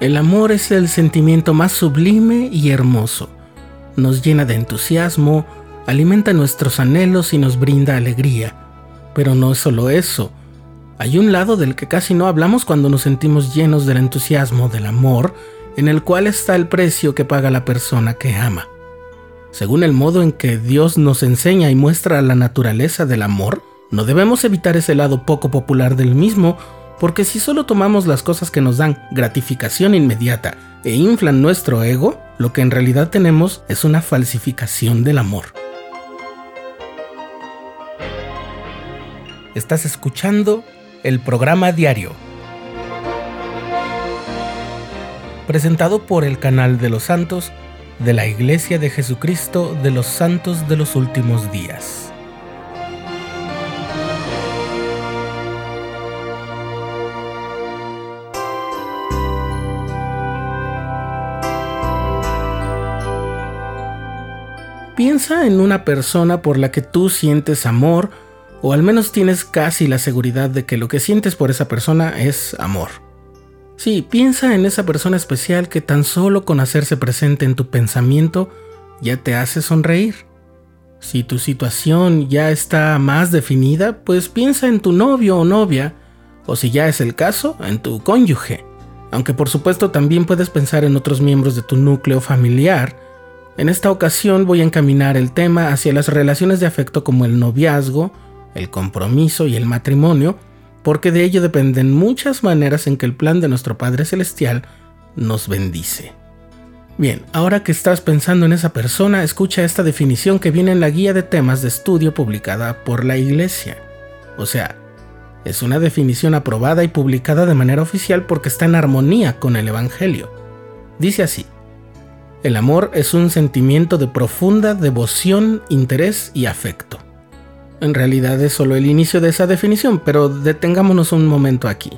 El amor es el sentimiento más sublime y hermoso. Nos llena de entusiasmo, alimenta nuestros anhelos y nos brinda alegría. Pero no es solo eso. Hay un lado del que casi no hablamos cuando nos sentimos llenos del entusiasmo, del amor, en el cual está el precio que paga la persona que ama. Según el modo en que Dios nos enseña y muestra la naturaleza del amor, no debemos evitar ese lado poco popular del mismo porque si solo tomamos las cosas que nos dan gratificación inmediata e inflan nuestro ego, lo que en realidad tenemos es una falsificación del amor. Estás escuchando el programa diario, presentado por el canal de los santos de la Iglesia de Jesucristo de los Santos de los Últimos Días. Piensa en una persona por la que tú sientes amor o al menos tienes casi la seguridad de que lo que sientes por esa persona es amor. Sí, piensa en esa persona especial que tan solo con hacerse presente en tu pensamiento ya te hace sonreír. Si tu situación ya está más definida, pues piensa en tu novio o novia, o si ya es el caso, en tu cónyuge. Aunque por supuesto también puedes pensar en otros miembros de tu núcleo familiar, en esta ocasión voy a encaminar el tema hacia las relaciones de afecto como el noviazgo, el compromiso y el matrimonio, porque de ello dependen muchas maneras en que el plan de nuestro Padre Celestial nos bendice. Bien, ahora que estás pensando en esa persona, escucha esta definición que viene en la guía de temas de estudio publicada por la Iglesia. O sea, es una definición aprobada y publicada de manera oficial porque está en armonía con el Evangelio. Dice así, el amor es un sentimiento de profunda devoción, interés y afecto. En realidad es solo el inicio de esa definición, pero detengámonos un momento aquí.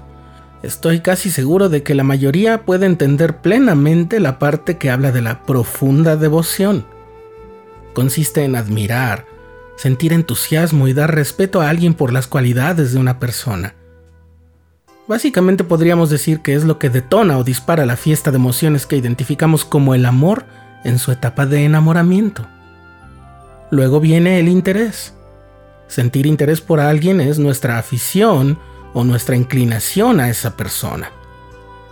Estoy casi seguro de que la mayoría puede entender plenamente la parte que habla de la profunda devoción. Consiste en admirar, sentir entusiasmo y dar respeto a alguien por las cualidades de una persona. Básicamente podríamos decir que es lo que detona o dispara la fiesta de emociones que identificamos como el amor en su etapa de enamoramiento. Luego viene el interés. Sentir interés por alguien es nuestra afición o nuestra inclinación a esa persona.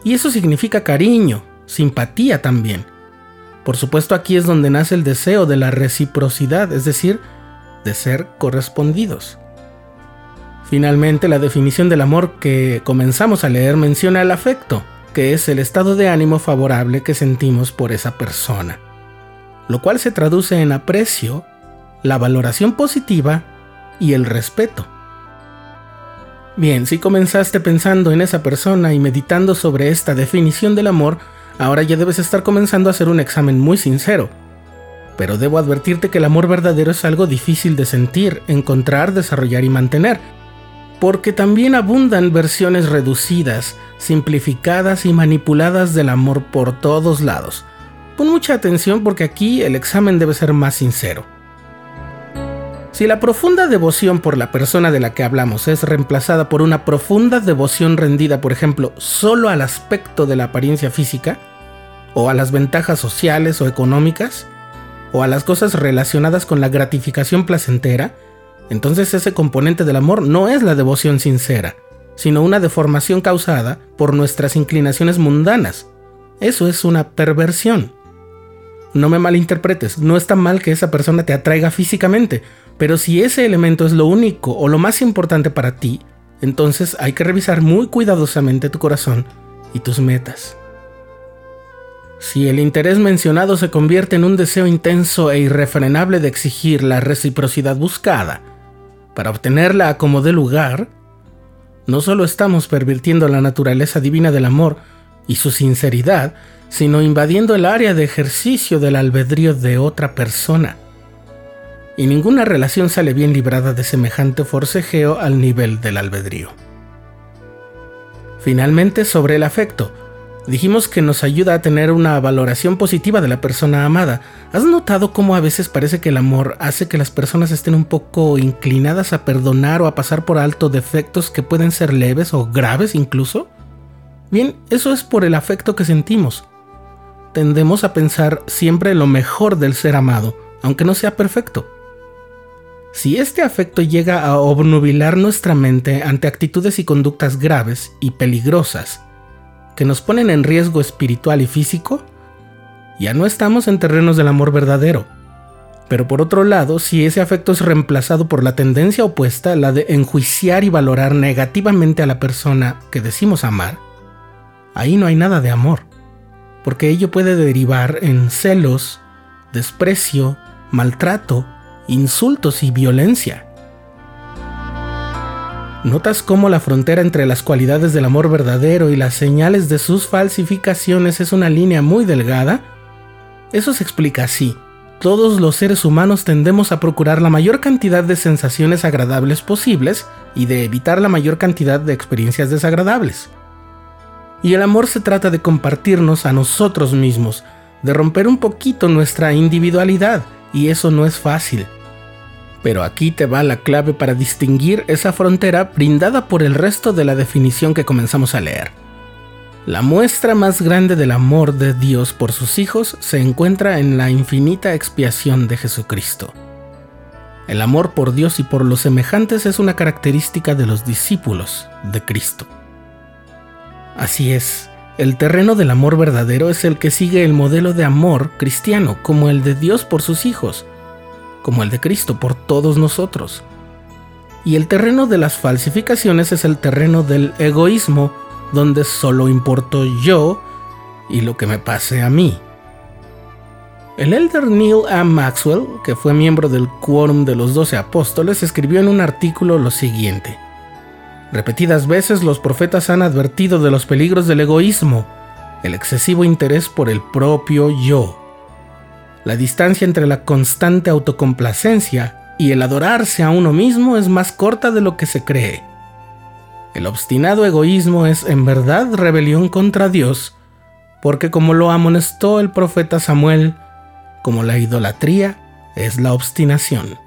Y eso significa cariño, simpatía también. Por supuesto aquí es donde nace el deseo de la reciprocidad, es decir, de ser correspondidos. Finalmente, la definición del amor que comenzamos a leer menciona el afecto, que es el estado de ánimo favorable que sentimos por esa persona, lo cual se traduce en aprecio, la valoración positiva y el respeto. Bien, si comenzaste pensando en esa persona y meditando sobre esta definición del amor, ahora ya debes estar comenzando a hacer un examen muy sincero. Pero debo advertirte que el amor verdadero es algo difícil de sentir, encontrar, desarrollar y mantener porque también abundan versiones reducidas, simplificadas y manipuladas del amor por todos lados. Pon mucha atención porque aquí el examen debe ser más sincero. Si la profunda devoción por la persona de la que hablamos es reemplazada por una profunda devoción rendida, por ejemplo, solo al aspecto de la apariencia física, o a las ventajas sociales o económicas, o a las cosas relacionadas con la gratificación placentera, entonces ese componente del amor no es la devoción sincera, sino una deformación causada por nuestras inclinaciones mundanas. Eso es una perversión. No me malinterpretes, no está mal que esa persona te atraiga físicamente, pero si ese elemento es lo único o lo más importante para ti, entonces hay que revisar muy cuidadosamente tu corazón y tus metas. Si el interés mencionado se convierte en un deseo intenso e irrefrenable de exigir la reciprocidad buscada, para obtenerla como de lugar, no solo estamos pervirtiendo la naturaleza divina del amor y su sinceridad, sino invadiendo el área de ejercicio del albedrío de otra persona. Y ninguna relación sale bien librada de semejante forcejeo al nivel del albedrío. Finalmente, sobre el afecto, Dijimos que nos ayuda a tener una valoración positiva de la persona amada. ¿Has notado cómo a veces parece que el amor hace que las personas estén un poco inclinadas a perdonar o a pasar por alto defectos que pueden ser leves o graves incluso? Bien, eso es por el afecto que sentimos. Tendemos a pensar siempre lo mejor del ser amado, aunque no sea perfecto. Si este afecto llega a obnubilar nuestra mente ante actitudes y conductas graves y peligrosas que nos ponen en riesgo espiritual y físico, ya no estamos en terrenos del amor verdadero. Pero por otro lado, si ese afecto es reemplazado por la tendencia opuesta, la de enjuiciar y valorar negativamente a la persona que decimos amar, ahí no hay nada de amor, porque ello puede derivar en celos, desprecio, maltrato, insultos y violencia. ¿Notas cómo la frontera entre las cualidades del amor verdadero y las señales de sus falsificaciones es una línea muy delgada? Eso se explica así. Todos los seres humanos tendemos a procurar la mayor cantidad de sensaciones agradables posibles y de evitar la mayor cantidad de experiencias desagradables. Y el amor se trata de compartirnos a nosotros mismos, de romper un poquito nuestra individualidad, y eso no es fácil. Pero aquí te va la clave para distinguir esa frontera brindada por el resto de la definición que comenzamos a leer. La muestra más grande del amor de Dios por sus hijos se encuentra en la infinita expiación de Jesucristo. El amor por Dios y por los semejantes es una característica de los discípulos de Cristo. Así es, el terreno del amor verdadero es el que sigue el modelo de amor cristiano, como el de Dios por sus hijos, como el de Cristo por todos nosotros. Y el terreno de las falsificaciones es el terreno del egoísmo donde solo importo yo y lo que me pase a mí. El elder Neil A. Maxwell, que fue miembro del Quórum de los Doce Apóstoles, escribió en un artículo lo siguiente. Repetidas veces los profetas han advertido de los peligros del egoísmo, el excesivo interés por el propio yo. La distancia entre la constante autocomplacencia y el adorarse a uno mismo es más corta de lo que se cree. El obstinado egoísmo es en verdad rebelión contra Dios, porque como lo amonestó el profeta Samuel, como la idolatría es la obstinación.